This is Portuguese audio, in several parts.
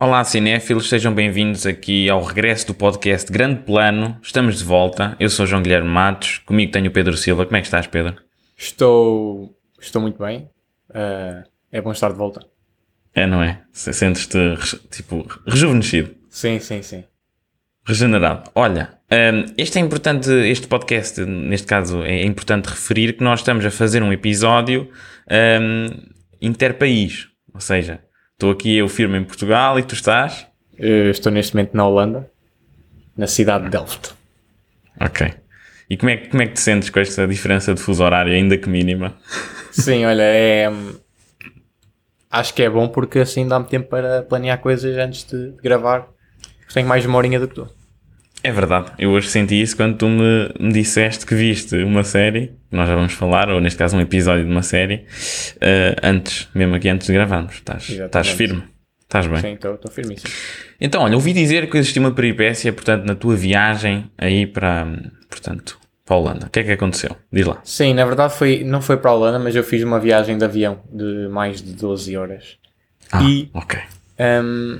Olá, cinéfilos, sejam bem-vindos aqui ao regresso do podcast Grande Plano. Estamos de volta. Eu sou João Guilherme Matos, comigo tenho o Pedro Silva. Como é que estás, Pedro? Estou, estou muito bem. Uh, é bom estar de volta. É, não é? Sentes-te, tipo, rejuvenescido. Sim, sim, sim. Regenerado. Olha, um, este é importante, este podcast, neste caso, é importante referir que nós estamos a fazer um episódio um, interpaís. Ou seja, estou aqui eu firme em Portugal e tu estás? Eu estou neste momento na Holanda, na cidade de Delft. Ok. E como é, como é que te sentes com esta diferença de fuso horário, ainda que mínima? Sim, olha, é. Acho que é bom porque assim dá-me tempo para planear coisas antes de gravar. Tenho mais uma horinha do que tu. É verdade, eu hoje senti isso quando tu me, me disseste que viste uma série, nós já vamos falar, ou neste caso um episódio de uma série, uh, antes, mesmo aqui antes de gravarmos. Estás, estás firme? Estás bem? Sim, estou firmíssimo. Então, olha, ouvi dizer que existiu uma peripécia, portanto, na tua viagem aí para, portanto, para a Holanda. O que é que aconteceu? Diz lá. Sim, na verdade foi, não foi para a Holanda, mas eu fiz uma viagem de avião de mais de 12 horas. Ah, e, ok. Um,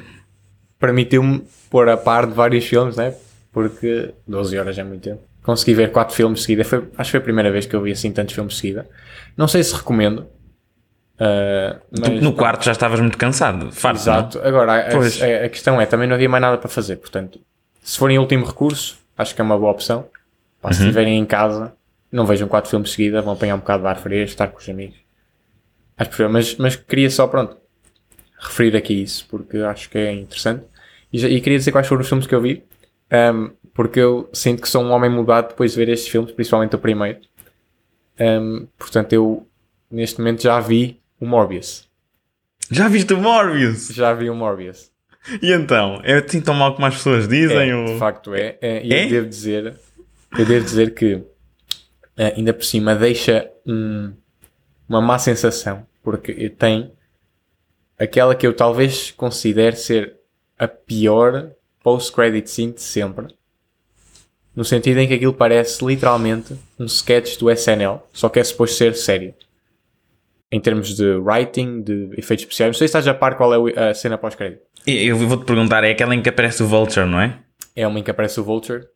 permitiu-me pôr a par de vários filmes, né? Porque 12 horas é muito tempo. Consegui ver 4 filmes seguida. Foi, acho que foi a primeira vez que eu vi assim tantos filmes seguida. Não sei se recomendo. Uh, mas, no quarto já estavas muito cansado. Farto, Exato. Não? Agora, a, a, questão é, também não havia mais nada para fazer. Portanto, se for em último recurso, acho que é uma boa opção. Para se uhum. estiverem em casa, não vejam 4 filmes seguida, vão apanhar um bocado de ar fresco, estar com os amigos. Acho que mas, mas queria só, pronto, referir aqui isso, porque acho que é interessante. E, e queria dizer quais foram os filmes que eu vi. Um, porque eu sinto que sou um homem mudado depois de ver estes filmes, principalmente o primeiro. Um, portanto, eu neste momento já vi o Morbius. Já viste o Morbius? Já vi o Morbius. E então? É assim tão mal como as pessoas dizem? É, ou... De facto é. é e é? eu devo dizer, eu devo dizer que uh, ainda por cima deixa um, uma má sensação, porque tem aquela que eu talvez considere ser a pior post-credit scene de sempre. No sentido em que aquilo parece literalmente um sketch do SNL, só que é suposto ser sério. Em termos de writing, de efeitos especiais. Não sei se estás a par qual é a cena pós-crédito. Eu vou-te perguntar, é aquela em que aparece o Vulture, não é? É uma em que aparece o Vulture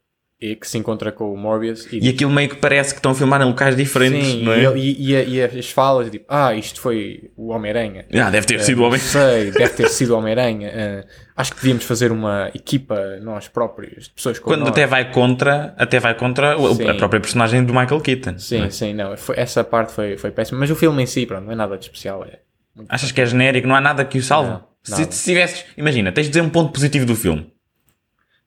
e que se encontra com o Morbius. E, e aquilo meio que parece que estão a filmar em locais diferentes, sim, não é? E, e, e, as falas, tipo, ah, isto foi o Homem-Aranha. Ah, deve ter uh, sido o Homem-Aranha. Sei, deve ter sido o Homem-Aranha. Uh, acho que devíamos fazer uma equipa, nós próprios, de pessoas como Quando nós. até vai contra, até vai contra sim. a própria personagem do Michael Keaton. Sim, é? sim, não. Foi, essa parte foi, foi péssima. Mas o filme em si, pronto, não é nada de especial. É Achas que é genérico, não há nada que o salve? Não, se, se tivesses, imagina, tens de dizer um ponto positivo do filme.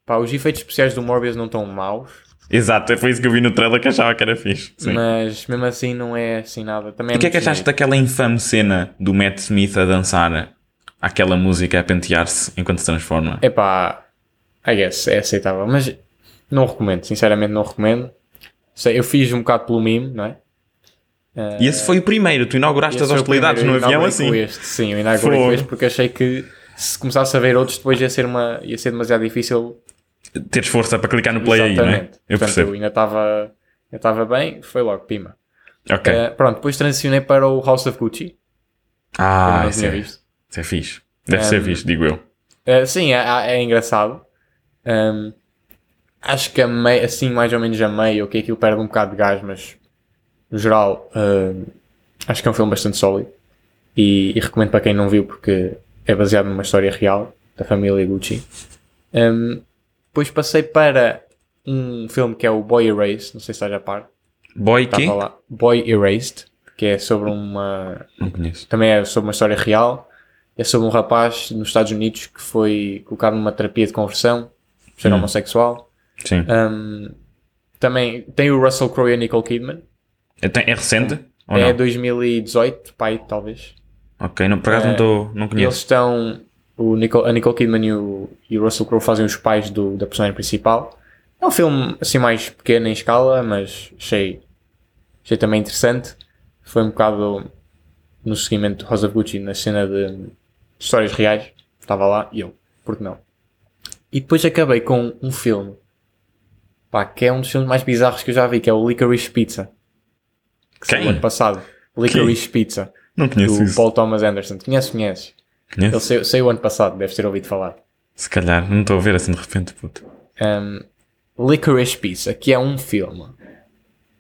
Pá, os efeitos especiais do Morbius não estão maus Exato, foi isso que eu vi no trailer que achava que era fixe. Sim. Mas mesmo assim não é assim nada. Também e o que é que achaste daquela infame cena do Matt Smith a dançar aquela música a pentear-se enquanto se transforma? Epá, I guess, é aceitável. Mas não recomendo, sinceramente não recomendo. Eu fiz um bocado pelo mime, não é? Uh, e esse foi o primeiro, tu inauguraste as hostilidades no avião assim? Este, sim, eu inaugurei com este porque achei que se começasse a ver outros depois ia ser, uma, ia ser demasiado difícil teres força para clicar no play Exatamente. aí, não é? Eu Portanto, percebo. Eu ainda estava estava bem, foi logo, pima. Ok. Uh, pronto, depois transicionei para o House of Gucci. Ah, isso é, isso é fixe. Deve um, ser fixe, digo eu. Uh, sim, é, é engraçado. Um, acho que amei, assim, mais ou menos amei, ok, aquilo perde um bocado de gás, mas no geral, uh, acho que é um filme bastante sólido. E, e, recomendo para quem não viu, porque é baseado numa história real da família Gucci. Um, depois passei para um filme que é o Boy Erased, não sei se estás a par. Boy que? Boy Erased, que é sobre uma... Não conheço. Também é sobre uma história real. É sobre um rapaz nos Estados Unidos que foi colocado numa terapia de conversão, ser hum. homossexual. Sim. Um, também tem o Russell Crowe e a Nicole Kidman. É, é recente? É, 2018, pai, talvez. Ok, não, por acaso uh, não, não conheço. Eles estão o Nicole, a Nicole Kidman e o, e o Russell Crowe fazem os pais do, da personagem principal. É um filme assim mais pequeno em escala, mas achei, achei também interessante. Foi um bocado no seguimento de Rosa Gucci na cena de histórias reais. Estava lá e eu, porque não? E depois acabei com um filme Pá, que é um dos filmes mais bizarros que eu já vi, que é o Licorice Pizza. Que Quem? ano passado. Licorice Pizza. Não conheço Do isso. Paul Thomas Anderson. Conheces, conheces? Conheço? Ele saiu, saiu ano passado, deves ter ouvido falar. Se calhar, não estou a ver assim de repente, puto. Um, Licorice Pizza, que é um filme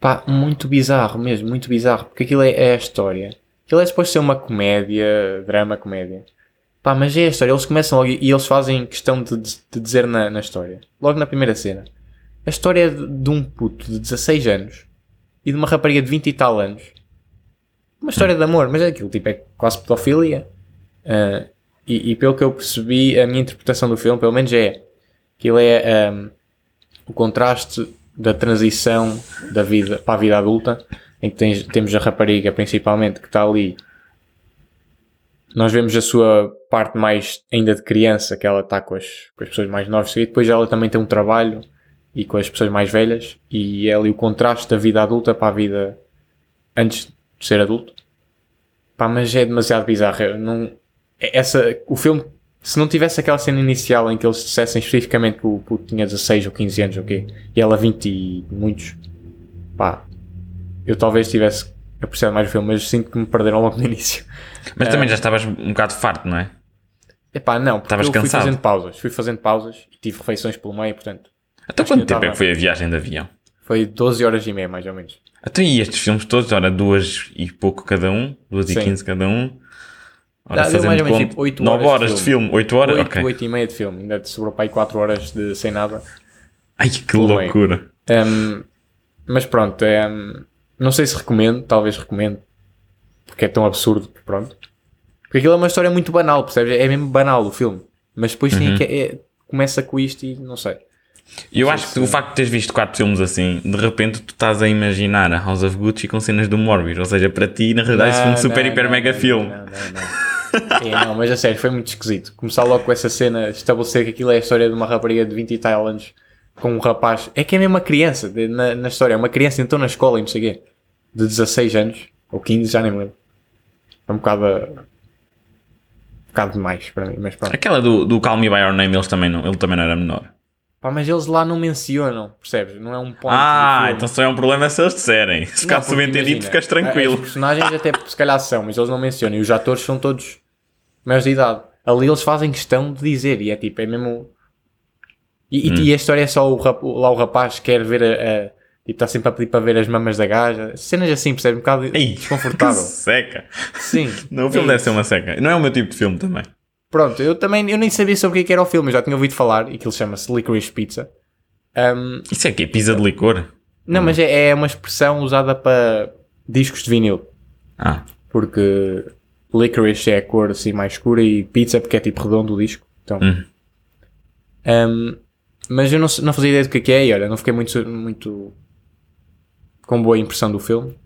pá, muito bizarro mesmo, muito bizarro, porque aquilo é, é a história. Aquilo é suposto ser uma comédia, drama, comédia. Pá, mas é a história. Eles começam logo e e eles fazem questão de, de dizer na, na história, logo na primeira cena. A história é de, de um puto de 16 anos e de uma rapariga de 20 e tal anos. Uma história de amor, mas é aquilo, tipo, é quase pedofilia. Ah, e, e pelo que eu percebi, a minha interpretação do filme, pelo menos é Aquilo é um, o contraste da transição da vida para a vida adulta, em que tens- temos a rapariga principalmente que está ali. Nós vemos a sua parte mais ainda de criança, que ela está com as, com as pessoas mais novas, e depois ela também tem um trabalho e com as pessoas mais velhas, e é ali o contraste da vida adulta para a vida antes de ser adulto. Pá, mas é demasiado bizarro. Eu Não, essa, o filme, se não tivesse aquela cena inicial em que eles dissessem especificamente que o puto tinha 16 ou 15 anos, ok? E ela 20 e muitos, pá, eu talvez tivesse apreciado mais o filme, mas sinto que me perderam logo no início. Mas também já estavas um bocado farto, não é? Epá, não, porque Estavas eu fui cansado? fazendo pausas, fui fazendo pausas e tive refeições pelo meio, portanto, Até Acho quanto tempo é que foi a viagem de avião? foi 12 horas e meia mais ou menos. Até aí estes filmes todos, ora, duas e pouco cada um, duas e Sim. quinze cada um. Ora, Dá- deu mais ou menos conta, tipo oito nove horas horas de de filme, oito horas? 8, ok. 8 e meia de filme, ainda te sobrou para aí 4 horas de, sem nada. Ai, que meio. loucura. Um, mas pronto, um, não sei se recomendo, talvez recomendo, porque é tão absurdo que pronto. Porque aquilo é uma história muito banal, percebes? É mesmo banal o filme. Mas depois Uhum. que, é- começa com isto e não sei. Eu acho que o facto de teres visto quatro filmes assim, de repente tu estás a imaginar a House of Gucci com cenas do Morbius. Ou seja, para ti, na realidade, isso foi um super, hiper, mega filme. Não, não, não. É, não, mas a sério, foi muito esquisito. Começar logo com essa cena, estabelecer que aquilo é a história de uma rapariga de 20 e tal anos com um rapaz. É que é mesmo uma criança de- na, na história. É uma criança então na escola e não sei o quê. De 16 anos, ou 15, já nem me lembro. É um bocado. Um bocado demais para mim, mas pronto. Aquela do, do Call Me By Your Name, eles também não, ele também não era menor. Pá, mas eles lá não mencionam, percebes? Não é um ponto. Ah, então só é um problema se eles disserem. Se ficar subentendido, ficas Os tranquilo. personagens até se calhar são, mas eles não mencionam. E os atores são todos maiores de idade. Ali eles fazem questão de dizer. E é tipo, é mesmo. E, e- Hum. e a história é só o, rap- lá o rapaz que quer ver a. a tipo, está sempre a pedir para ver as mamas da gaja. Cenas assim, percebe? Um bocado Ei, que desconfortável. seca. Sim. Não, o filme é deve ser uma seca. Não é o meu tipo de filme também. Pronto, eu também eu nem sabia sobre o que é que era o filme. Eu já tinha ouvido falar. E aquilo chama-se Licorice Pizza. Um, Isso é que Pizza de licor? não, mas é, é uma expressão usada para discos de vinil. Ah, porque licorice é a cor assim mais escura e pizza porque é tipo redondo o disco. Então, Hum. Um, mas eu não, não fazia ideia do que é que é e olha, não fiquei muito, muito com boa impressão do filme.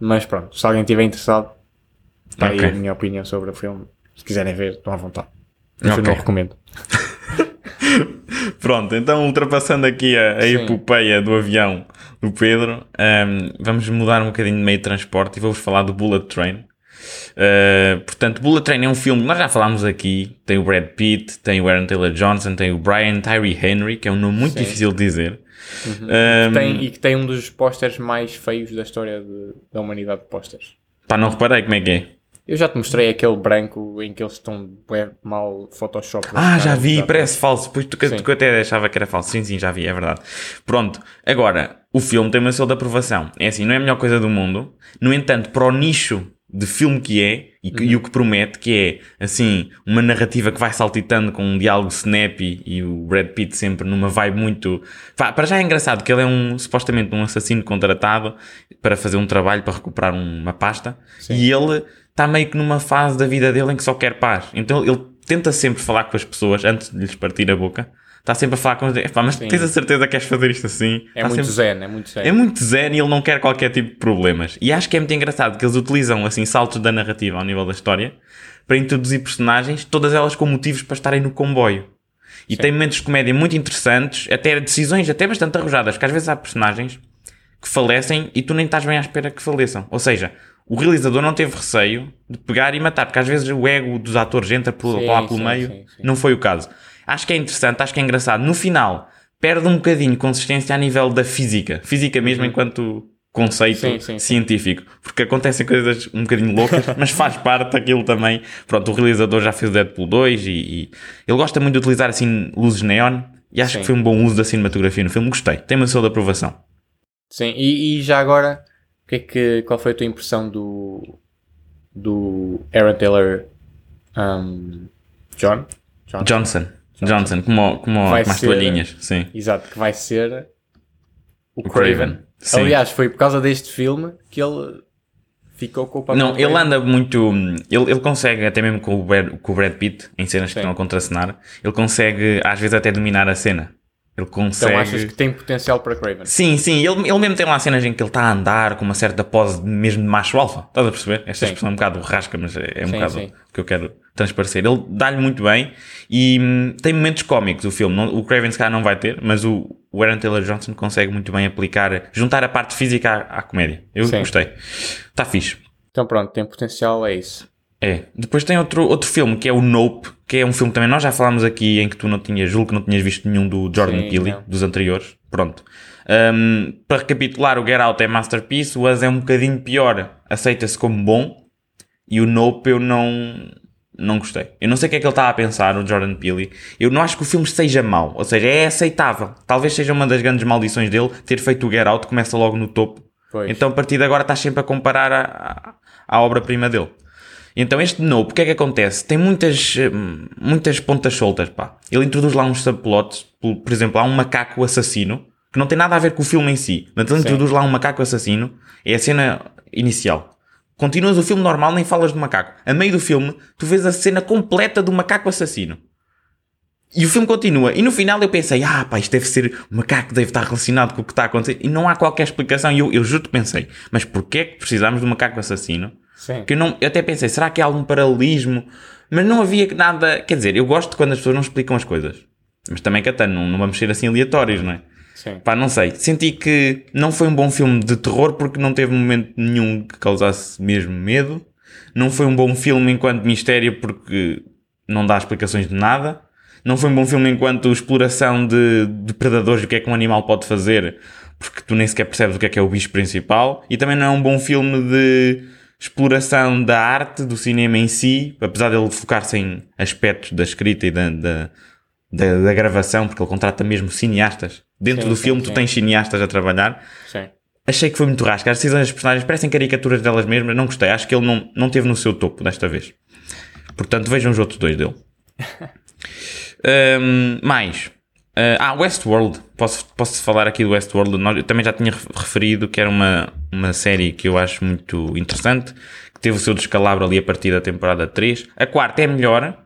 Mas pronto, se alguém estiver interessado, está Ok. aí a minha opinião sobre o filme. Se quiserem ver, estão à vontade. Mas eu não recomendo. Pronto, então ultrapassando aqui a, a epopeia do avião do Pedro, ahm, vamos mudar um bocadinho de meio de transporte e vou-vos falar do Bullet Train. Uh, portanto, Bullet Train é um filme que nós já falámos aqui. Tem o Brad Pitt, tem o Aaron Taylor Johnson, tem o Brian Tyree Henry, que é um nome muito Sim. difícil de dizer. Uhum. Ahm, Tem, e que tem um dos pósteres mais feios da história de- da humanidade de pósteres. Pá, não reparei como é que é. Eu já te mostrei aquele branco em que eles estão mal Photoshop. Ah, já vi, parece falso. Pois tu, tu que até achava que era falso. Sim, sim, já vi, é verdade. Pronto, agora, o filme tem uma selo de aprovação. É assim, não é a melhor coisa do mundo. No entanto, para o nicho de filme que é e, que- e o que promete, que é assim, uma narrativa que vai saltitando com um diálogo snappy e o Brad Pitt sempre numa vibe muito. Pá, para já é engraçado que ele é um supostamente um assassino contratado para fazer um trabalho para recuperar uma pasta e ele está meio que numa fase da vida dele em que só quer paz. Então ele tenta sempre falar com as pessoas antes de lhes partir a boca. Está sempre a falar com eles. "Epá, mas Sim. tens a certeza que queres fazer isto assim? É Está muito sempre- zen, é muito zen. é muito zen e ele não quer qualquer tipo de problemas. E acho que é muito engraçado que eles utilizam assim saltos da narrativa ao nível da história para introduzir personagens, todas elas com motivos para estarem no comboio. E tem momentos de comédia muito interessantes, até decisões até bastante arrojadas, porque às vezes há personagens que falecem e tu nem estás bem à espera que faleçam. Ou seja, o realizador não teve receio de pegar e matar, porque às vezes o ego dos atores entra por, Sim, lá pelo sim, meio. sim, sim. Não foi o caso. Acho que é interessante, acho que é engraçado. No final, perde um bocadinho de consistência a nível da física. Física mesmo enquanto conceito Sim, sim, científico. Porque acontecem coisas um bocadinho loucas, mas faz parte daquilo também. Pronto, o realizador já fez o Deadpool 2 e, e ele gosta muito de utilizar assim luzes neon e acho Sim. que foi um bom uso da cinematografia no filme. Gostei. Tem uma de aprovação. Sim, e, e já agora, que é que, qual foi a tua impressão do, do Aaron Taylor um, John? John? Johnson. Johnson, como, como, Vai como as toalhinhas. Sim. Exato, que vai ser o, O Craven. Craven. Sim. Aliás, foi por causa deste filme que ele ficou com o papel. Não, ele Craven. anda muito. Ele, ele consegue, até mesmo com o, Brad, com o Brad Pitt, em cenas que Sim. estão a contracenar, ele consegue, às vezes, até dominar a cena. Ele consegue. Então achas que tem potencial para Craven? Sim, sim, ele, ele mesmo tem lá cenas em que ele está a andar com uma certa pose mesmo de macho alfa. Estás a perceber? Esta Sim. expressão é um bocado rasca, mas é, é um Sim, bocado sim. que eu quero transparecer. Ele dá-lhe muito bem e hum, tem momentos cómicos o filme. Não- o Craven se calhar não vai ter, mas o, o Aaron Taylor Johnson consegue muito bem aplicar, juntar a parte física à, à comédia. Eu gostei. Está fixe. Então pronto, tem potencial, é isso. É. Depois tem outro, outro filme que é o Nope, que é um filme também nós já falámos aqui em que tu não tinhas, julgo que não tinhas visto nenhum do Jordan Sim, Peele, não. dos anteriores. Pronto. Um, para recapitular, o Get Out é masterpiece, o Us é um bocadinho pior, aceita-se como bom, e o Nope eu não, não gostei. Eu não sei o que é que ele estava a pensar, o Jordan Peele. Eu não acho que o filme seja mau, ou seja, é aceitável. Talvez seja uma das grandes maldições dele ter feito o Get Out, começa logo no topo. Pois. Então, a partir de agora, estás sempre a comparar a, a, à obra-prima dele. Então, este Nope, o que é que acontece? Tem muitas, hum, muitas pontas soltas, pá. Ele introduz lá uns subplots, por, exemplo, há um macaco assassino, que não tem nada a ver com o filme em si, mas ele Sim. introduz lá um macaco assassino, é a cena inicial. Continuas o filme normal, nem falas do macaco. A meio do filme, tu vês a cena completa do macaco assassino. E o filme continua. E no final eu pensei, ah pá, isto deve ser, o macaco deve estar relacionado com o que está a acontecer. E não há qualquer explicação. E eu, eu juro que pensei, mas porquê é que precisamos do macaco assassino? Sim. Que eu, não, eu até pensei, será que há algum paralelismo? Mas não havia nada. Quer dizer, eu gosto quando as pessoas não explicam as coisas. Mas também, Catano, não, não vamos ser assim aleatórios, não é? Sim. Pá, não sei. Senti que não foi um bom filme de terror porque não teve momento nenhum que causasse mesmo medo. Não foi um bom filme enquanto mistério porque não dá explicações de nada. Não foi um bom filme enquanto exploração de, de predadores o que é que um animal pode fazer porque tu nem sequer percebes o que é que é o bicho principal. E também não é um bom filme de exploração da arte, do cinema em si, apesar dele focar-se em aspectos da escrita e da, da, da, da gravação, porque ele contrata mesmo cineastas. Dentro Sim, do sim, filme sim. tu tens cineastas a trabalhar. Achei que foi muito rasca. As decisões das personagens parecem caricaturas delas mesmas. Não gostei. Acho que ele não, não teve no seu topo desta vez. Portanto, vejam os outros dois dele. Ahm, mais. Ah, ah, Westworld. Posso, posso falar aqui do Westworld. Eu também já tinha ref- referido que era uma, uma série que eu acho muito interessante. Que teve o seu descalabro ali a partir da temporada 3. A quarta é melhor.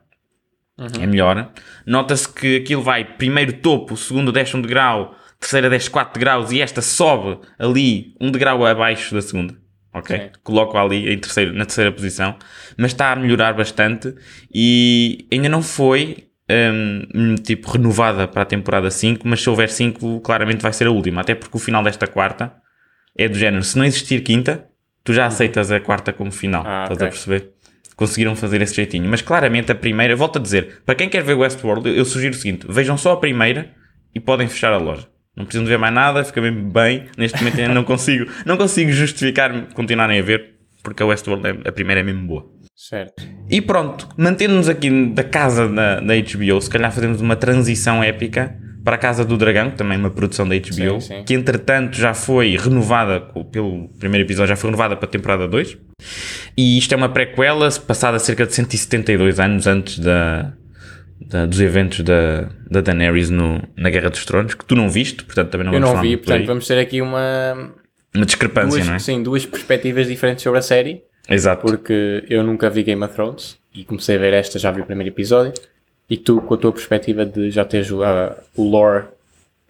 É melhor. Nota-se que aquilo vai primeiro topo, segundo desce um degrau, terceira desce 4 graus e esta sobe ali um degrau abaixo da segunda. Ok? Sim. Coloco ali em terceiro, na terceira posição. Mas está a melhorar bastante e ainda não foi hum, tipo renovada para a temporada 5, mas se houver 5, claramente vai ser a última. Até porque o final desta quarta é do género. Se não existir quinta, tu já aceitas a quarta como final. Ah, Estás ok. a perceber? Conseguiram fazer esse jeitinho. Mas claramente a primeira, volto a dizer, para quem quer ver Westworld, eu sugiro o seguinte: vejam só a primeira e podem fechar a loja. Não precisam de ver mais nada, fica mesmo bem. Neste momento ainda não consigo, não consigo justificar continuarem a ver, porque a Westworld, é- a primeira é mesmo boa. Certo. E pronto, mantendo-nos aqui da casa da, da HBO, se calhar fazemos uma transição épica para a Casa do Dragão, que também é uma produção da HBO, Sim, sim. que entretanto já foi renovada, pelo primeiro episódio, já foi renovada para a temporada 2. E isto é uma prequela passada cerca de 172 anos antes da, da- dos eventos da, da Daenerys no, na Guerra dos Tronos, que tu não viste, portanto também não Eu vamos não falar vi, portanto vamos ter aqui uma Uma discrepância, duas, não é? sim, duas perspectivas diferentes sobre a série, Exato. porque eu nunca vi Game of Thrones e comecei a ver esta, já vi o primeiro episódio, e tu com a tua perspectiva de já teres o, a- o lore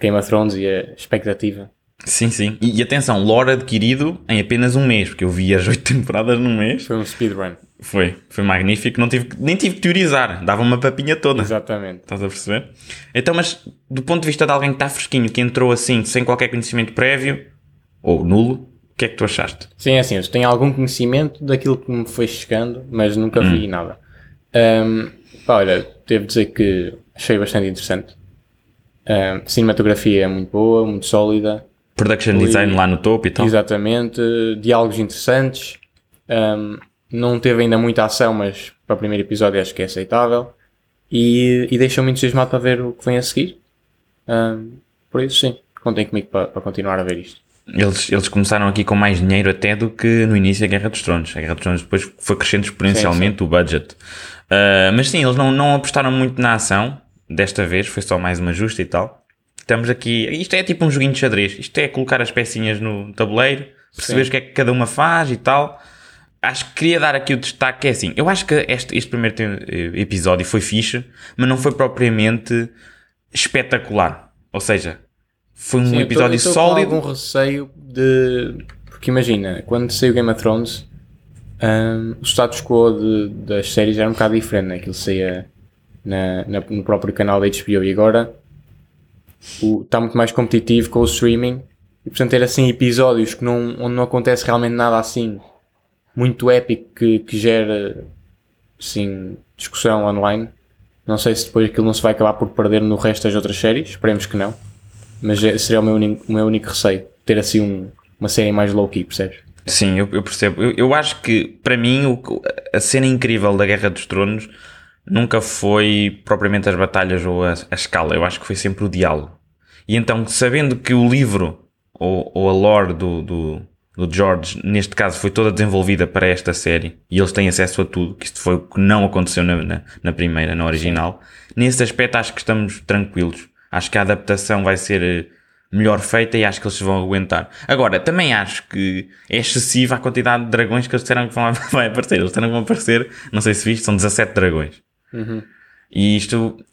Game of Thrones e a expectativa. Sim, sim. E, e atenção, lore adquirido em apenas um mês, porque eu vi as oito temporadas num mês. Foi um speedrun. Foi, foi magnífico. Não tive, nem tive que teorizar, dava uma papinha toda. Exatamente. Estás a perceber? Então, mas do ponto de vista de alguém que está fresquinho, que entrou assim, sem qualquer conhecimento prévio, ou nulo, que é que tu achaste? Sim, é assim, eu tenho algum conhecimento daquilo que me foi chegando, mas nunca vi Hum. nada. Ahm, pá, olha, devo dizer que achei bastante interessante. Um, cinematografia é muito boa, muito sólida. Production design lá no topo e tal. Exatamente. Diálogos interessantes. Um, não teve ainda muita ação, mas para o primeiro episódio acho que é aceitável. E, e deixou-me entusiasmado para ver o que vem a seguir. Um, por isso, sim, contem comigo para, para continuar a ver isto. Eles, eles começaram aqui com mais dinheiro até do que no início da Guerra dos Tronos. A Guerra dos Tronos depois foi crescendo exponencialmente sim, sim. o budget. Uh, mas sim, eles não, não apostaram muito na ação. Desta vez foi só mais uma justa e tal. Estamos aqui. Isto é tipo um joguinho de xadrez. Isto é colocar as pecinhas no tabuleiro, perceber o que é que cada uma faz e tal. Acho que queria dar aqui o destaque. É assim, eu acho que este, este primeiro episódio foi fixe, mas não foi propriamente espetacular. Ou seja, foi um Sim, episódio eu tô, eu tô sólido. Com algum receio de. Porque imagina, quando saiu Game of Thrones, um, o status quo de, das séries era um bocado diferente, né? Aquilo saía na, na, no próprio canal da HBO e agora está muito mais competitivo com o streaming e portanto ter assim episódios que não, onde não acontece realmente nada assim muito épico que, que gera assim discussão online. Não sei se depois aquilo não se vai acabar por perder no resto das outras séries, esperemos que não. Mas é, seria o meu único, o meu único receio, ter assim um, uma série mais low-key, percebes? Sim, eu, eu percebo. Eu, eu, acho que, para mim, o, a cena incrível da Guerra dos Tronos nunca foi propriamente as batalhas ou a, a escala. Eu acho que foi sempre o diálogo. E então, sabendo que o livro ou, ou a lore do, do, do, George, neste caso, foi toda desenvolvida para esta série e eles têm acesso a tudo, que isto foi o que não aconteceu na, na, na primeira, na original, nesse aspecto acho que estamos tranquilos. Acho que a adaptação vai ser eh, melhor feita e acho que eles vão aguentar. Agora, também acho que é excessiva a quantidade de dragões que eles disseram que vão, vai aparecer. Eles disseram que vão aparecer, não sei se viste, são 17 dragões. Uhum. E isto,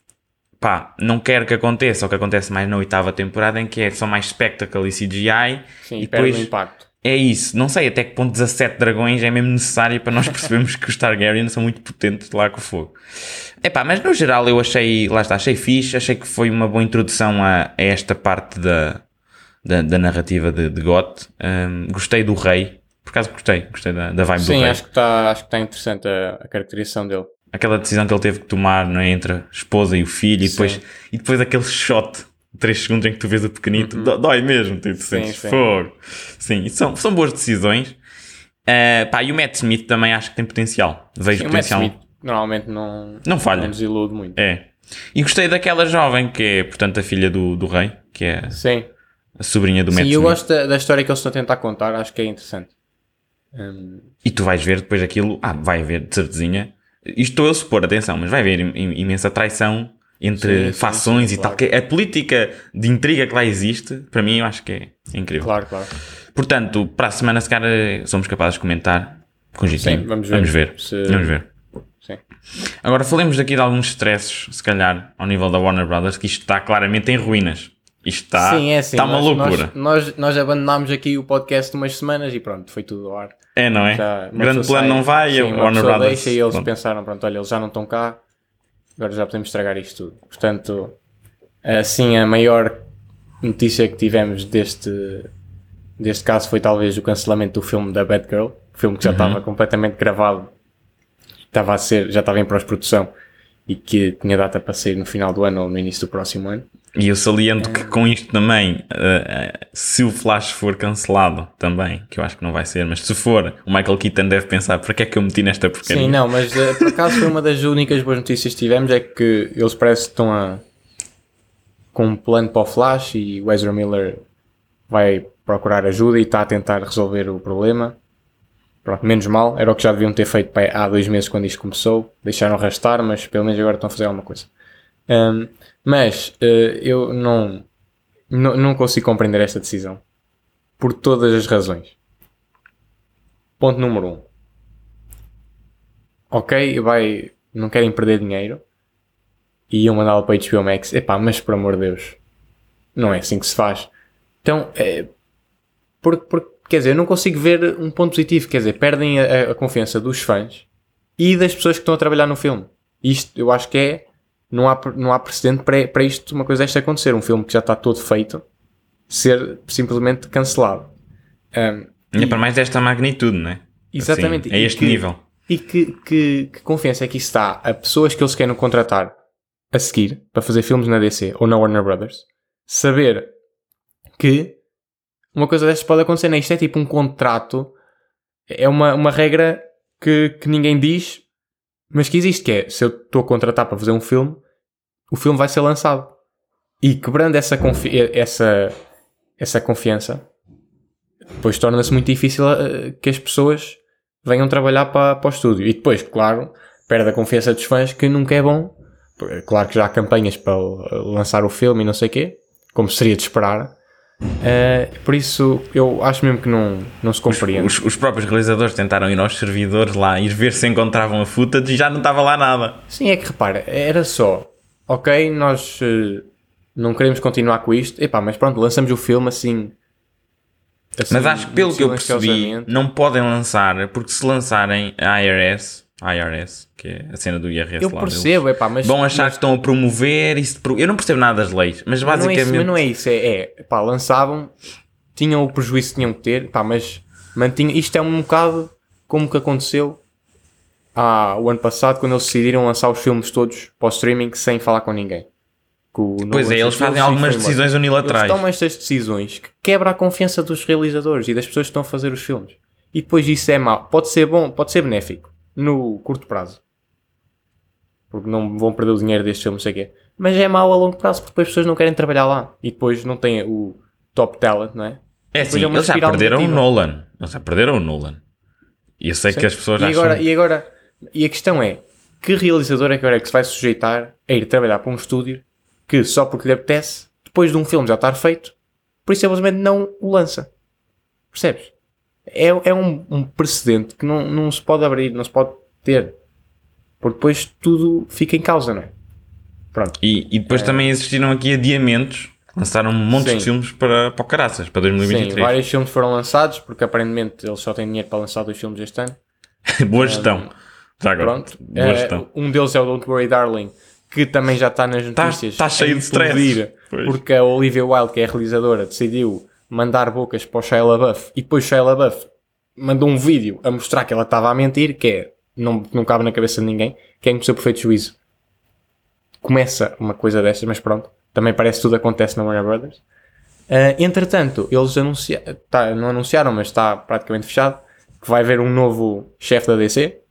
pá, não quero que aconteça o que acontece mais na oitava temporada, em que é só mais spectacle e CGI. Sim, e depois impacto. É isso, não sei até que ponto 17 dragões é mesmo necessário para nós percebermos que os Targaryen são muito potentes lá com o fogo. Epá, mas no geral eu achei, lá está, achei fixe, achei que foi uma boa introdução a, a esta parte da, da, da narrativa de, de Got. Um, gostei do rei, por acaso gostei, gostei da, da vibe Sim, do rei. Sim, acho que está tá interessante a, a caracterização dele. Aquela decisão que ele teve que tomar não é, entre a esposa e o filho e depois, e depois aquele shot 3 segundos em que tu vês o pequenito, uhum. dói mesmo, tipo, sim, sentes sim. fogo. Sim, são, são boas decisões. Uh, pá, e o Matt Smith também acho que tem potencial. Vejo sim, potencial. O Matt Smith normalmente não, não falha. Não nos ilude muito. É. E gostei daquela jovem que é, portanto, a filha do, do rei, que é sim. a sobrinha do Matt Sim, eu gosto da, da, história que eles estão a tentar contar, acho que é interessante. Um... E tu vais ver depois aquilo, ah, vai haver de certezinha. Isto estou a supor, atenção, mas vai haver imensa traição entre sim, fações sim, sim, e claro. tal. Que a política de intriga que lá existe, para mim, eu acho que é incrível. Claro, claro. Portanto, para a semana, se calhar, somos capazes de comentar com jeitinho. Sim, vamos ver. Vamos ver. Se... Vamos ver. Sim. Agora, falemos daqui de alguns stresses, se calhar, ao nível da Warner Brothers, que isto está claramente em ruínas. Isto está, Sim, é assim, está uma loucura. Nós, nós, nós, abandonámos aqui o podcast umas semanas e pronto, foi tudo ao ar. É, não é? Já, Grande plano sai, não vai sim, e a Warner Brothers. deixa e eles pronto. pensaram, pronto, olha, eles já não estão cá, agora já podemos estragar isto tudo. Portanto, assim, a maior notícia que tivemos deste, deste caso foi talvez o cancelamento do filme da Batgirl, o filme que já uhum. estava completamente gravado estava a ser, já estava em pós-produção e que tinha data para sair no final do ano ou no início do próximo ano. E eu saliento que com isto também, uh, se o Flash for cancelado também, que eu acho que não vai ser, mas se for, o Michael Keaton deve pensar para que é que eu meti nesta porcaria? Sim, não, mas uh, por acaso foi uma das únicas boas notícias que tivemos, é que eles parecem que estão a com um plano para o Flash e o Ezra Miller vai procurar ajuda e está a tentar resolver o problema. Pronto, menos mal, era o que já deviam ter feito há dois meses quando isto começou. Deixaram arrastar, mas pelo menos agora estão a fazer alguma coisa. Um, mas uh, eu não, não, não consigo compreender esta decisão por todas as razões. Ponto número 1. Um. Ok, vai, não querem perder dinheiro e iam mandá-lo para HBO Max. Epá, mas por amor de Deus, não é assim que se faz. Então, é, quer dizer, eu não consigo ver um ponto positivo. Quer dizer, perdem a, a, confiança dos fãs e das pessoas que estão a trabalhar no filme. Isto eu acho que é. Não há, não há precedente para, para isto, uma coisa desta acontecer. Um filme que já está todo feito ser simplesmente cancelado. Um, e, e para mais desta magnitude, não é? Exatamente. Assim, é este que, nível. E que, que, que confiança é que isso está a pessoas que eles querem contratar a seguir para fazer filmes na DC ou na Warner Brothers saber que uma coisa dessas pode acontecer, né? Isto é tipo um contrato, é uma, uma regra que, que ninguém diz, mas que existe, que é, se eu estou a contratar para fazer um filme, o filme vai ser lançado. E quebrando essa, confi essa, essa confiança, depois torna-se muito difícil uh, que as pessoas venham trabalhar para, para o estúdio. E depois, claro, perde a confiança dos fãs, que nunca é bom. Claro que já há campanhas para lançar o filme e não sei o quê, como seria de esperar. Uh, por isso, eu acho mesmo que não, não se compreende. Os, os, os, próprios realizadores tentaram ir aos servidores lá e ver se encontravam a footage e já não estava lá nada. Sim, é que repara, era só, ok, nós uh, não queremos continuar com isto, epá, mas pronto, lançamos o filme assim. assim mas acho que pelo que eu percebi, não podem lançar, porque se lançarem a IRS, IRS, que é a cena do IRS eu lá percebo, deles, epá, mas, vão achar mas... que estão a promover isso. Eu não percebo nada das leis, mas basicamente. Mas não é isso, não é isso. É, é pá, lançavam, tinham o prejuízo que tinham que ter, pá, mas mantinha. Isto é um bocado como que aconteceu ah, o ano passado, quando eles decidiram lançar os filmes todos para o streaming sem falar com ninguém. Com pois é, eles fazem algumas decisões unilaterais. Eles tomam estas decisões que quebra a confiança dos realizadores e das pessoas que estão a fazer os filmes. E depois isso é mau. Pode ser bom, pode ser benéfico no curto prazo. Porque não vão perder o dinheiro deste filme, não sei o quê. Mas é mau a longo prazo porque depois as pessoas não querem trabalhar lá. E depois não têm o top talent, não é? É sim, é eles já perderam negativa. o Nolan. Eles já perderam o Nolan. E eu sei que as pessoas já e agora, e agora E a questão é, que realizador é que agora é que se vai sujeitar a ir trabalhar para um estúdio que só porque lhe apetece, depois de um filme já estar feito, por isso simplesmente não o lança. Percebes? É, é um, um, precedente que não, não se pode abrir, não se pode ter. Porque depois tudo fica em causa, não é? Pronto. E, e depois é. também existiram aqui adiamentos. Lançaram um monte de filmes para, para o Caraças, para 2023. Sim, vários filmes foram lançados, porque aparentemente eles só têm dinheiro para lançar dois filmes este ano. Boa gestão. Um, já agora. Pronto. Boa é, gestão. Um deles é o Don't Worry Darling, que também já está nas tá, notícias. Está, está cheio de stress. Porque a Olivia Wilde, que é a realizadora, decidiu mandar bocas para o Shia LaBeouf e depois Shia LaBeouf mandou um vídeo a mostrar que ela estava a mentir, que é, não, não cabe na cabeça de ninguém, que é no seu perfeito juízo. Começa uma coisa dessas, mas pronto, também parece que tudo acontece na Warner Brothers. Uh, entretanto, eles anunciaram, tá, não anunciaram, mas está praticamente fechado, que vai haver um novo chefe da DC,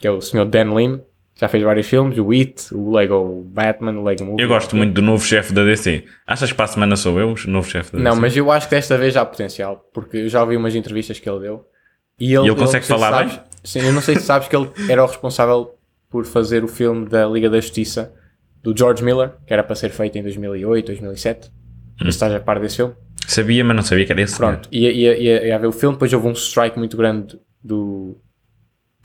que é o Sr. Dan Lim, já fez vários filmes, o It, o Lego Batman, o Lego Movie. Eu gosto muito do novo chefe da DC. Achas que para a semana sou eu, o novo chefe da DC? Não, mas eu acho que desta vez há potencial, porque eu já ouvi umas entrevistas que ele deu. E ele, e ele consegue ele, falar sabes, bem? Sim, eu não sei se sabes que ele era o responsável por fazer o filme da Liga da Justiça do George Miller, que era para ser feito em 2008, 2007. Hum. Estás a par desse filme? Sabia, mas não sabia que era esse. Pronto, ia, ia, ia, ia haver o filme, depois houve um strike muito grande do...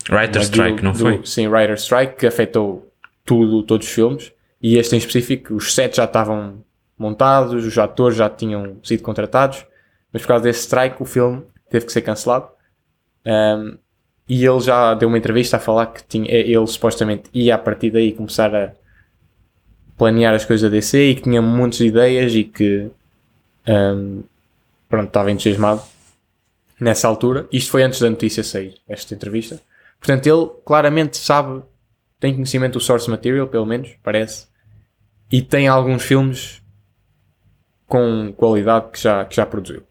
Writer Strike, do, não foi? Do, sim, Writer Strike, que afetou tudo, todos os filmes, e este em específico, os sets já estavam montados, os atores já tinham sido contratados, mas por causa desse strike o filme teve que ser cancelado. Um, e ele já deu uma entrevista a falar que tinha, ele supostamente ia a partir daí começar a planear as coisas da DC e que tinha muitas ideias e que um, pronto, estava entusiasmado nessa altura. Isto foi antes da notícia sair, esta entrevista. Portanto, ele claramente sabe tem conhecimento do source material, pelo menos, parece, e tem alguns filmes com qualidade que já, que já produziu.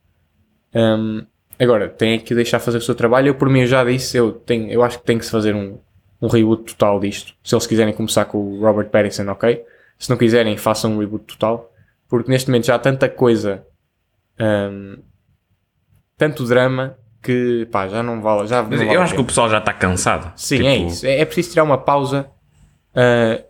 Um, agora, tem que deixar fazer o seu trabalho. Eu, por mim, já disse, eu, tenho, eu acho que tem que se fazer um, um reboot total disto. Se eles quiserem começar com o Robert Pattinson, ok. Se não quiserem, façam um reboot total. Porque neste momento já há tanta coisa, um, tanto drama, que pá, já não vale. Já não vale eu acho que o pessoal já está cansado. Sim, tipo... é isso. É, é, preciso tirar uma pausa, uh,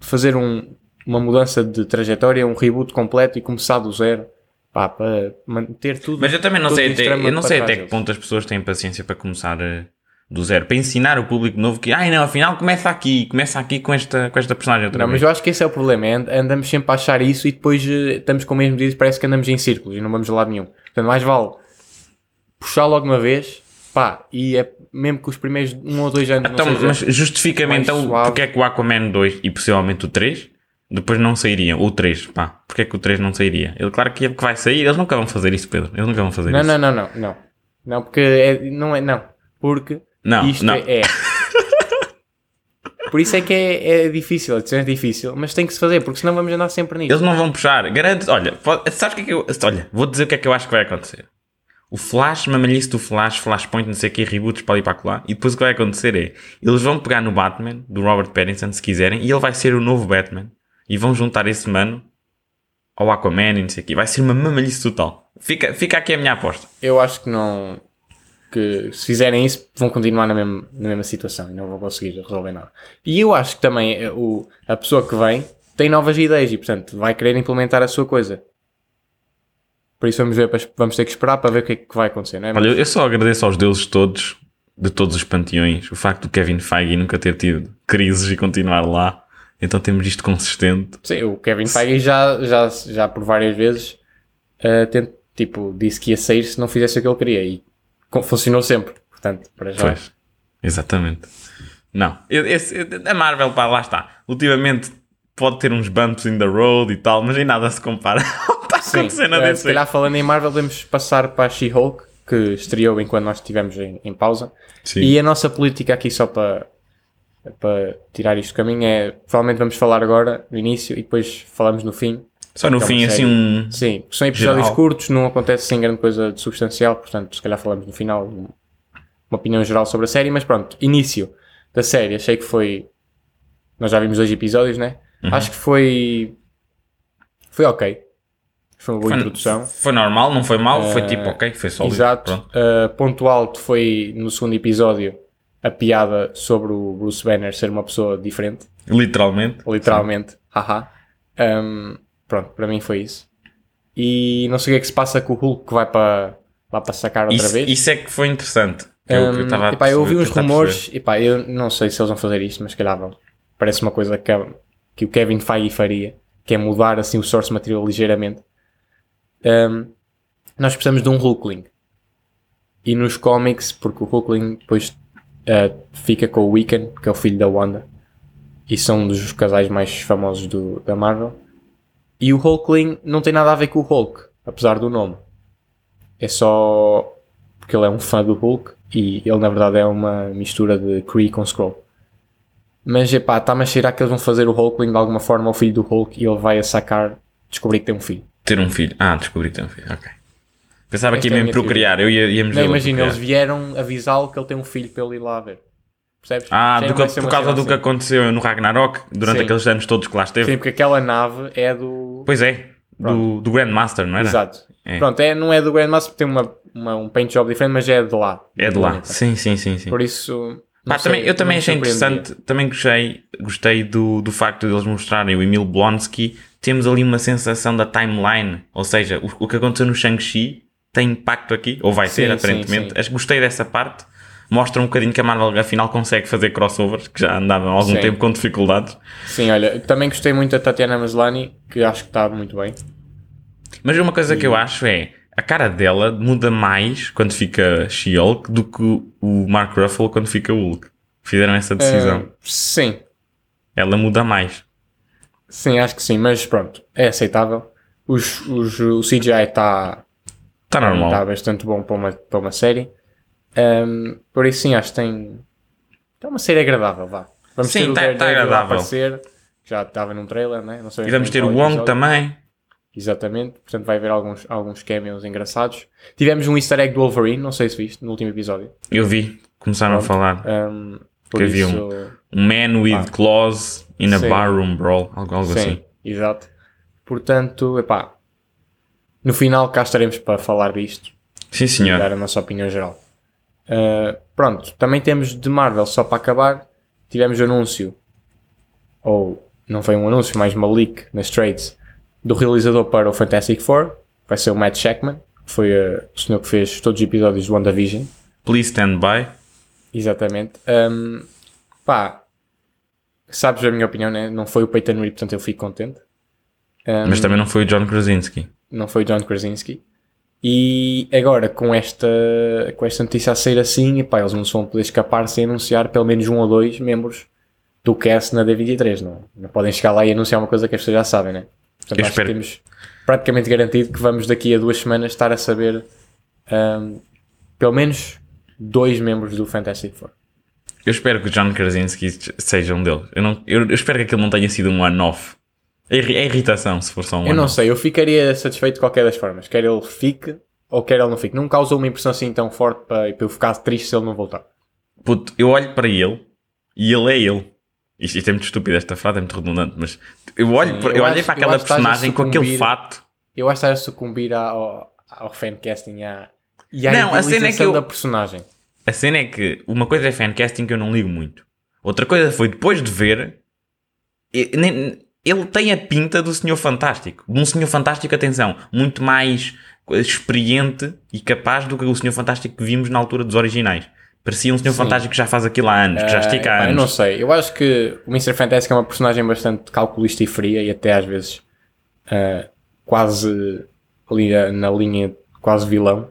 fazer um, uma mudança de trajetória, um reboot completo e começar do zero. Pá, para manter tudo. Mas eu também não sei, até, eu não sei até que ponto as pessoas têm paciência para começar uh, do zero, para ensinar o público novo que, ai não, afinal começa aqui, começa aqui com esta, com esta personagem outra Não, vez. mas eu acho que esse é o problema, é, andamos sempre a achar isso e depois uh, estamos com o mesmo dia parece que andamos em círculos e não vamos a lado nenhum. Portanto, mais vale puxar logo uma vez, pá, e é mesmo que os primeiros um ou dois anos. Então, mas justifica-me então suave. porque é que o Aquaman 2 e possivelmente o 3 depois não sairiam. O 3, pá, porque é que o 3 não sairia? Ele, claro que, é que vai sair, eles nunca vão fazer isso, Pedro. Eles nunca vão fazer não, isso. Não, não, não, não. Não, porque é, não é, não. Porque não, isto não. é. Por isso é que é, é difícil, a decisão é difícil, mas tem que se fazer, porque senão vamos andar sempre nisso. Eles não vão puxar. Garanto. Olha, sabes o que é que eu. Olha, vou dizer o que é que eu acho que vai acontecer. O Flash, mamalhice do Flash, Flashpoint, não sei o que, reboots para ali para lá. E depois o que vai acontecer é. Eles vão pegar no Batman, do Robert Pattinson, se quiserem, e ele vai ser o novo Batman. E vão juntar esse mano ao Aquaman e não sei o que. Vai ser uma mamalhice total. Fica, fica aqui a minha aposta. Eu acho que não. Que se fizerem isso, vão continuar na mesma, na mesma situação e não vão conseguir resolver nada. E eu acho que também eh, o, a pessoa que vem tem novas ideias e, portanto, vai querer implementar a sua coisa. Por isso vamos, ver, vamos ter que esperar para ver o que é que vai acontecer, não é? Olha, eu só agradeço aos deuses todos, de todos os panteões, o facto do Kevin Feige nunca ter tido crises e continuar lá. Então temos isto consistente. Sim, o Kevin Feige já, já, já por várias vezes eh, tent- tipo, disse que ia sair se não fizesse o que ele queria e funcionou sempre. Portanto, para já. Pois, exatamente. Não, esse- a Marvel, pá, lá está. Ultimamente pode ter uns bumps in the road e tal, mas em nada se compara acontecendo eh, DC. se calhar falando em Marvel, podemos passar para a She-Hulk, que estreou enquanto nós estivemos em, em pausa. Sim. E a nossa política aqui, só para, para tirar isto do caminho, é provavelmente vamos falar agora no início e depois falamos no fim. Só no é fim, assim, um. Sim, porque são episódios Geral. curtos, não acontece sem grande coisa de substancial, portanto, se calhar falamos no final um- uma opinião geral sobre a série, mas pronto, início da série, achei que foi. Nós já vimos dois episódios, né? Uhum. Acho que foi. Foi ok. Foi uma boa Foi, introdução. foi normal, não foi mal, foi Eh, tipo, ok, foi sólido. Exato. Uh, ponto alto foi no segundo episódio a piada sobre o Bruce Banner ser uma pessoa diferente, Literalmente. literalmente. Haha. Um, pronto, para mim foi isso. E não sei o que é que se passa com o Hulk que vai para lá para sacar outra Isso, vez. isso é que foi interessante. que o que eu Um, estava a epá, eu ouvi uns rumores, epá, eu não sei se eles vão fazer isto, mas se calhar vão. Parece uma coisa que, que o Kevin Feige faria, que é mudar assim o source material ligeiramente. Um, nós precisamos de um Hulkling. E nos cómics, porque o Hulkling depois uh, fica com o Wiccan, que é o filho da Wanda, e são um dos casais mais famosos do, da Marvel. E o Hulkling não tem nada a ver com o Hulk, apesar do nome. É só porque ele é um fã do Hulk e ele na verdade é uma mistura de Kree com Skrull. Mas epá, está-me a cheirar que eles vão fazer o Hulkling de alguma forma ao filho do Hulk e ele vai a sacar, descobrir que tem um filho. Ter um filho. Ah, descobri que tem um filho. Ok. Pensava Esta que é ia mesmo minha teoria. procriar. Eu ia, íamos Não imagina, eles vieram avisá-lo que ele tem um filho para ele ir lá ver. Percebes? Ah, Já do que- por causa do que assim. aconteceu no Ragnarok durante Sim. aqueles anos todos que lá esteve. Sim, porque aquela nave é do. Pois é, do, do Grandmaster, não era? Exato. É. Pronto, é, não é do Grandmaster porque tem uma, uma- um paint job diferente, mas é de lá. É de lá. planeta. Sim, sim, sim. sim. Por isso. Pá, sei, também, eu também achei interessante, também gostei, gostei do, do facto de eles mostrarem o Emil Blonsky. Temos ali uma sensação da timeline, ou seja, o, o que aconteceu no Shang-Chi tem impacto aqui, ou vai Sim, ter sim, aparentemente. sim. Que gostei dessa parte. Mostra um bocadinho que a Marvel afinal consegue fazer crossovers, que já andava há algum Sim. tempo com dificuldades. Sim, olha, também gostei muito da Tatiana Maslany, que acho que está muito bem. Mas uma coisa que eu acho é a cara dela muda mais quando fica She-Hulk do que o Mark Ruffalo quando fica Hulk. Fizeram essa decisão. Ah, sim, Ela muda mais. Sim, acho que sim, mas pronto, é aceitável. Os, os, o CGI está Está normal. tá bastante bom para uma, para uma série. Ahm, por isso, sim, acho que tem. É uma série agradável, vá. Vamos Sim, ter o tá- tá a agradável. aparecer, já estava num trailer, né? Não sei E vamos ter o Wong também. Exatamente, portanto vai haver alguns, alguns cameos engraçados. Tivemos um easter egg do Wolverine, não sei se viste, no último episódio. Eu vi, começaram a Pronto. falar. Ahm, por Que havia isso, Um man with Ah. claws in a Sim. barroom brawl. Algo, algo sim, assim. exato. Portanto, epá, no final cá estaremos para falar disto Sim, e senhor. dar a nossa opinião geral. Ah, pronto, também temos de Marvel, só para acabar, tivemos o anúncio, ou não foi um anúncio, mais uma leak nas trades, do realizador para o Fantastic Four, vai ser o Matt Shackman, que foi ah, o senhor que fez todos os episódios do WandaVision. Please stand by. Exatamente. Um, pá, sabes a minha opinião, né? Não foi o Peyton Reed, portanto eu fico contente. Um, Mas também não foi o John Krasinski. Não foi o John Krasinski. E agora, com esta, com esta notícia a sair assim, pá, eles não se vão poder escapar sem anunciar pelo menos um ou dois membros do cast na D23. Não, não podem chegar lá e anunciar uma coisa que as pessoas já sabem, né? Portanto, Eu acho que temos praticamente garantido que vamos daqui a duas semanas estar a saber um, pelo menos dois membros do Fantastic Four. Eu espero que o John Krasinski seja um deles. Eu, não, eu, eu espero que aquilo não tenha sido um one-off. É, é irritação se for só um Eu não sei, eu ficaria satisfeito de qualquer das formas. Quer ele fique ou quer ele não fique. Não causou uma impressão assim tão forte para, para eu ficar triste se ele não voltar. Puto, eu olho para ele e ele é ele. Isto, isto é muito estúpido, esta frase é muito redundante, mas eu, olho Sim, eu, eu olhei para aquela personagem com aquele fato. Eu acho que a sucumbir ao, ao fancasting à, e à Não, a cena é que eu- da personagem. A cena é que uma coisa é fancasting que eu não ligo muito. Outra coisa foi depois de ver. Ele tem a pinta do Senhor Fantástico. De um Senhor Fantástico, atenção, muito mais experiente e capaz do que o Senhor Fantástico que vimos na altura dos originais. Parecia um Senhor Sim. Fantástico que já faz aquilo há anos, que já estica há Eh, pá, eu anos. não sei. Eu acho que o Mr. Fantastic é uma personagem bastante calculista e fria e até às vezes eh, quase ali eh, na linha quase vilão.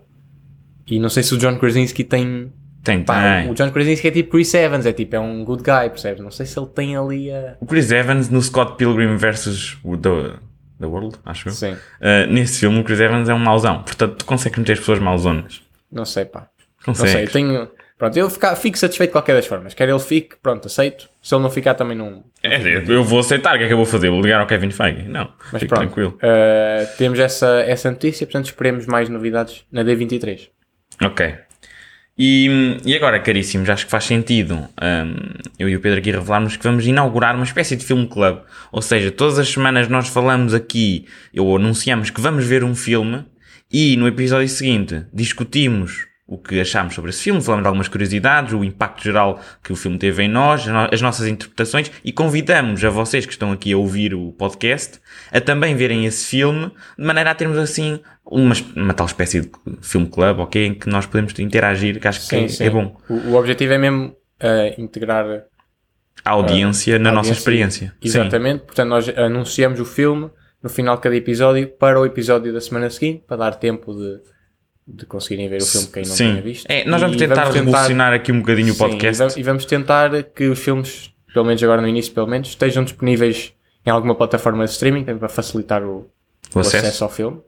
E não sei se o John Krasinski tem. Tem, Pá, tem. o John Krasinski é tipo Chris Evans, é tipo, é um good guy, percebes? Não sei se ele tem ali a. O Chris Evans no Scott Pilgrim vs. The, The World, acho eu. Sim, Uh, nesse filme, o Chris Evans é um mauzão. Portanto, tu consegues meter as pessoas mauzonas. não sei, pá. Consegues. Não sei, tenho. Pronto, eu ficar, fico satisfeito de qualquer das formas. Quer ele fique, pronto, aceito. Se ele não ficar, também não. É, eu vou aceitar. O que é que eu vou fazer? Vou ligar ao Kevin Feige? Não. Mas pronto, tranquilo. eh, temos essa, essa notícia, portanto esperemos mais novidades na D23. Ok. E, e agora, caríssimos, acho que faz sentido hum, eu e o Pedro aqui revelarmos que vamos inaugurar uma espécie de filme club. Ou seja, todas as semanas nós falamos aqui, ou anunciamos que vamos ver um filme e no episódio seguinte discutimos o que achámos sobre esse filme, falamos de algumas curiosidades, o impacto geral que o filme teve em nós, as no- as nossas interpretações e convidamos a vocês que estão aqui a ouvir o podcast a também verem esse filme, de maneira a termos assim uma, uma tal espécie de filme club, ok, em que nós podemos interagir, que acho que é, é bom. O, o objetivo é mesmo eh, integrar A audiência na a nossa audiência. experiência. Sim. Exatamente. Portanto, nós anunciamos o filme no final de cada episódio para o episódio da semana seguinte, para dar tempo de, de conseguirem ver o filme quem não Sim. tenha visto. É, nós E vamos tentar revolucionar aqui um bocadinho o podcast. e vamos, e vamos tentar que os filmes, pelo menos agora no início, pelo menos, estejam disponíveis em alguma plataforma de streaming também para facilitar o, O o acesso. acesso. ao filme.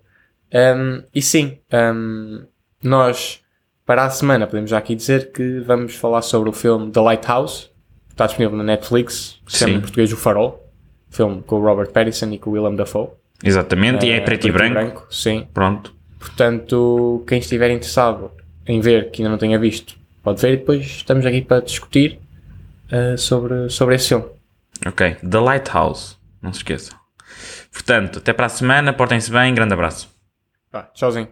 Um, e sim, um, nós para a semana podemos já aqui dizer que vamos falar sobre o filme The Lighthouse, que está disponível na Netflix, se chama em português O Farol, filme com o Robert Pattinson e com o Willem Dafoe. Exatamente, e é Uh, preto, e branco. Sim, Pronto. Portanto, quem estiver interessado em ver, que ainda não tenha visto, pode ver e depois estamos aqui para discutir uh, sobre, sobre esse filme. Ok. The Lighthouse. Não se esqueçam. Portanto, até para a semana. Portem-se bem. Grande abraço. Vá, tchauzinho.